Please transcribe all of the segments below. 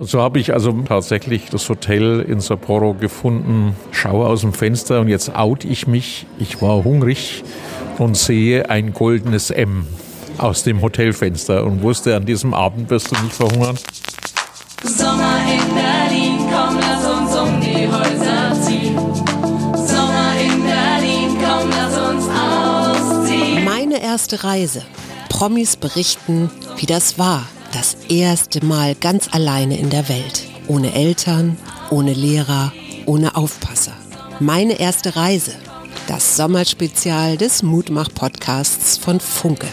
So habe ich also tatsächlich das Hotel in Sapporo gefunden, schaue aus dem Fenster und jetzt out ich mich. Ich war hungrig und sehe ein goldenes M aus dem Hotelfenster und wusste, an diesem Abend wirst du nicht verhungern. Sommer in Berlin, komm, lass uns um die Häuser ziehen. Sommer in Berlin, komm, lass uns ausziehen. Meine erste Reise. Promis berichten, wie das war. Das erste Mal ganz alleine in der Welt. Ohne Eltern, ohne Lehrer, ohne Aufpasser. Meine erste Reise. Das Sommerspezial des Mutmach-Podcasts von Funke.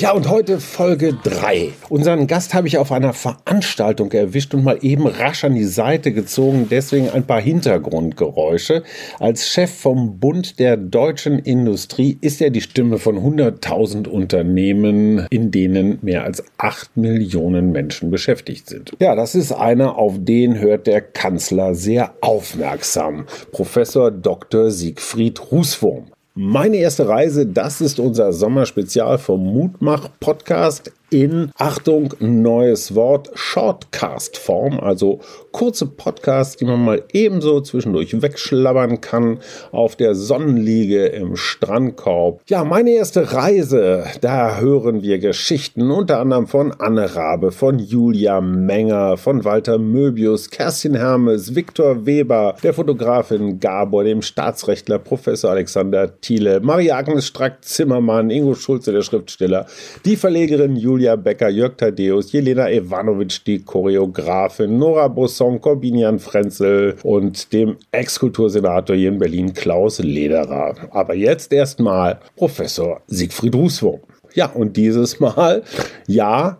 Ja, und heute Folge 3. Unseren Gast habe ich auf einer Veranstaltung erwischt und mal eben rasch an die Seite gezogen, deswegen ein paar Hintergrundgeräusche. Als Chef vom Bund der deutschen Industrie ist er die Stimme von 100.000 Unternehmen, in denen mehr als 8 Millionen Menschen beschäftigt sind. Ja, das ist einer, auf den hört der Kanzler sehr aufmerksam. Professor Dr. Siegfried Rußwurm. Meine erste Reise, das ist unser Sommerspezial vom Mutmach Podcast in, Achtung, neues Wort, Shortcast-Form, also kurze Podcasts, die man mal ebenso zwischendurch wegschlabbern kann auf der Sonnenliege im Strandkorb. Ja, meine erste Reise, da hören wir Geschichten unter anderem von Anne Rabe, von Julia Menger, von Walter Möbius, Kerstin Hermes, Viktor Weber, der Fotografin Gabor, dem Staatsrechtler Professor Alexander Thiele, Maria-Agnes Strack-Zimmermann, Ingo Schulze, der Schriftsteller, die Verlegerin Julia Julia Becker, Jörg Tadeus, Jelena Ivanovic, die Choreografin, Nora Bosson, Corbinian Frenzel und dem Ex-Kultursenator hier in Berlin Klaus Lederer. Aber jetzt erstmal Professor Siegfried Rußwurm. Ja, und dieses Mal, ja,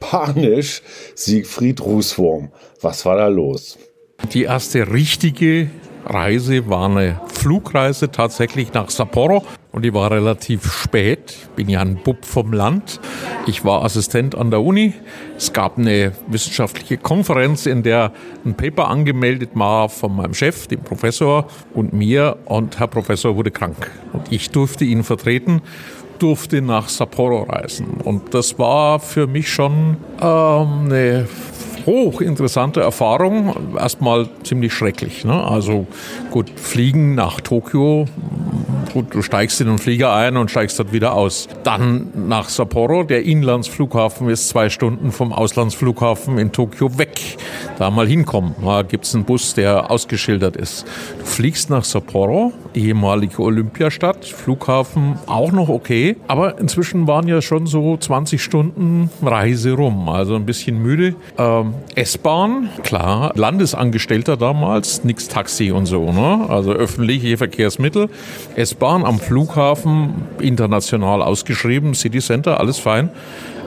panisch, Siegfried Rußwurm. Was war da los? Die erste richtige Reise war eine Flugreise tatsächlich nach Sapporo und die war relativ spät. Ich bin ja ein Bub vom Land. Ich war Assistent an der Uni. Es gab eine wissenschaftliche Konferenz, in der ein Paper angemeldet war von meinem Chef, dem Professor und mir und Herr Professor wurde krank und ich durfte ihn vertreten durfte nach Sapporo reisen. Und das war für mich schon ähm, eine hochinteressante Erfahrung. Erstmal ziemlich schrecklich. Ne? Also gut, fliegen nach Tokio Gut, du steigst in den Flieger ein und steigst dort wieder aus. Dann nach Sapporo. Der Inlandsflughafen ist zwei Stunden vom Auslandsflughafen in Tokio weg. Da mal hinkommen. Da gibt es einen Bus, der ausgeschildert ist. Du fliegst nach Sapporo, ehemalige Olympiastadt. Flughafen auch noch okay. Aber inzwischen waren ja schon so 20 Stunden Reise rum. Also ein bisschen müde. Ähm, S-Bahn, klar. Landesangestellter damals, nix Taxi und so. Ne? Also öffentliche Verkehrsmittel. S-Bahn am Flughafen, international ausgeschrieben, City Center, alles fein.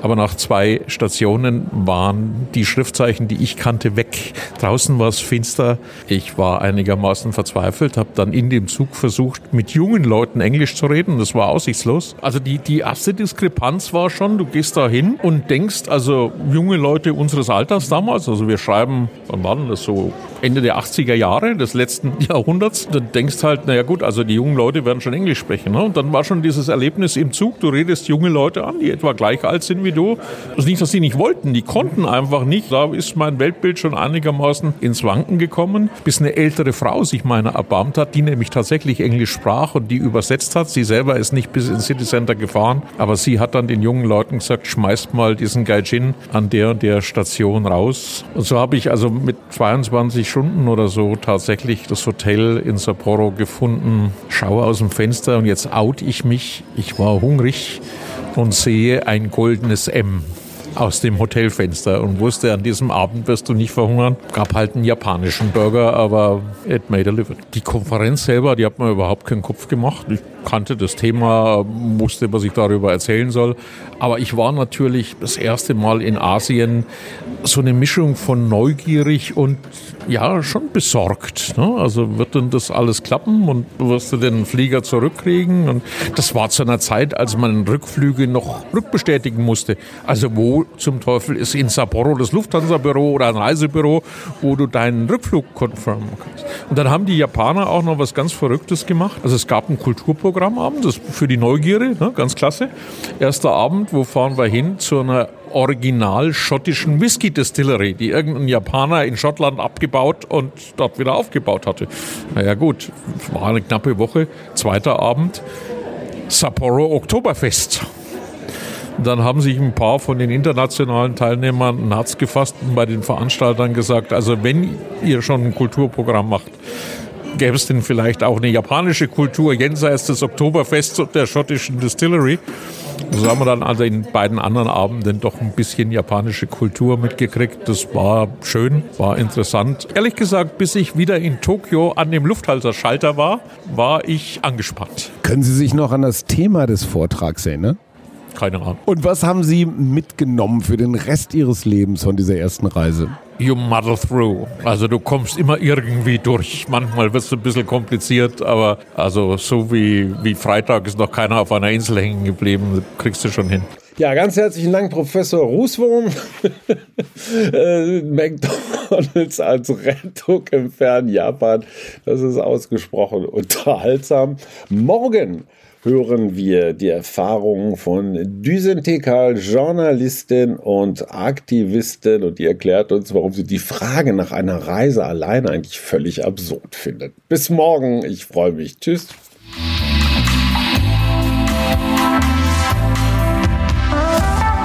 Aber nach zwei Stationen waren die Schriftzeichen, die ich kannte, weg. Draußen war es finster. Ich war einigermaßen verzweifelt, habe dann in dem Zug versucht, mit jungen Leuten Englisch zu reden. Das war aussichtslos. Also die, die erste Diskrepanz war schon, du gehst da hin und denkst, also junge Leute unseres Alters damals, also wir schreiben, wann war denn das so? Ende der 80er Jahre des letzten Jahrhunderts. Dann denkst halt, naja gut, also die jungen Leute werden schon Englisch sprechen. Ne? Und dann war schon dieses Erlebnis im Zug, du redest junge Leute an, die etwa gleich alt sind wie du. Ist nicht, dass sie nicht wollten, die konnten einfach nicht. Da ist mein Weltbild schon einigermaßen ins Wanken gekommen, bis eine ältere Frau sich meiner erbarmt hat, die nämlich tatsächlich Englisch sprach und die übersetzt hat. Sie selber ist nicht bis ins City Center gefahren, aber sie hat dann den jungen Leuten gesagt, schmeißt mal diesen Gaijin an der und der Station raus. Und so habe ich also mit 22 Stunden oder so tatsächlich das Hotel in Sapporo gefunden, schaue aus dem Fenster und jetzt out ich mich. Ich war hungrig und sehe ein goldenes M aus dem Hotelfenster und wusste, an diesem Abend wirst du nicht verhungern. Gab halt einen japanischen Burger, aber it made a living. Die Konferenz selber, die hat mir überhaupt keinen Kopf gemacht. Ich kannte das Thema, wusste, was ich darüber erzählen soll. Aber ich war natürlich das erste Mal in Asien so eine Mischung von neugierig und ja, schon besorgt. Ne? Also wird denn das alles klappen und wirst du den Flieger zurückkriegen? Und das war zu einer Zeit, als man Rückflüge noch rückbestätigen musste. Also wo zum Teufel ist in Sapporo das Lufthansa-Büro oder ein Reisebüro, wo du deinen Rückflug konfirmieren kannst. Und dann haben die Japaner auch noch was ganz Verrücktes gemacht. Also es gab ein Kulturprogrammabend, das für die Neugierde, ne, ganz klasse. Erster Abend, wo fahren wir hin? Zu einer original schottischen Whisky Distillery, die irgendein Japaner in Schottland abgebaut und dort wieder aufgebaut hatte. Naja gut, war eine knappe Woche. Zweiter Abend, Sapporo Oktoberfest. Dann haben sich ein paar von den internationalen Teilnehmern ein Herz gefasst und bei den Veranstaltern gesagt, also wenn ihr schon ein Kulturprogramm macht, gäbe es denn vielleicht auch eine japanische Kultur jenseits des Oktoberfests und der schottischen Distillery. So haben wir dann also in beiden anderen Abenden doch ein bisschen japanische Kultur mitgekriegt. Das war schön, war interessant. Ehrlich gesagt, bis ich wieder in Tokio an dem Lufthalterschalter war, war ich angespannt. Können Sie sich noch an das Thema des Vortrags erinnern? Keine Ahnung. Und was haben Sie mitgenommen für den Rest Ihres Lebens von dieser ersten Reise? You muddle through. Also du kommst immer irgendwie durch. Manchmal wird es ein bisschen kompliziert, aber also so wie, wie Freitag ist noch keiner auf einer Insel hängen geblieben, kriegst du schon hin. Ja, ganz herzlichen Dank, Professor Rußwurm. Äh, McDonalds als Rettung im fernen Japan. Das ist ausgesprochen unterhaltsam. Morgen hören wir die Erfahrungen von Düsen Tekal, Journalistin und Aktivistin und die erklärt uns, warum sie die Frage nach einer Reise alleine eigentlich völlig absurd findet. Bis morgen, ich freue mich. Tschüss.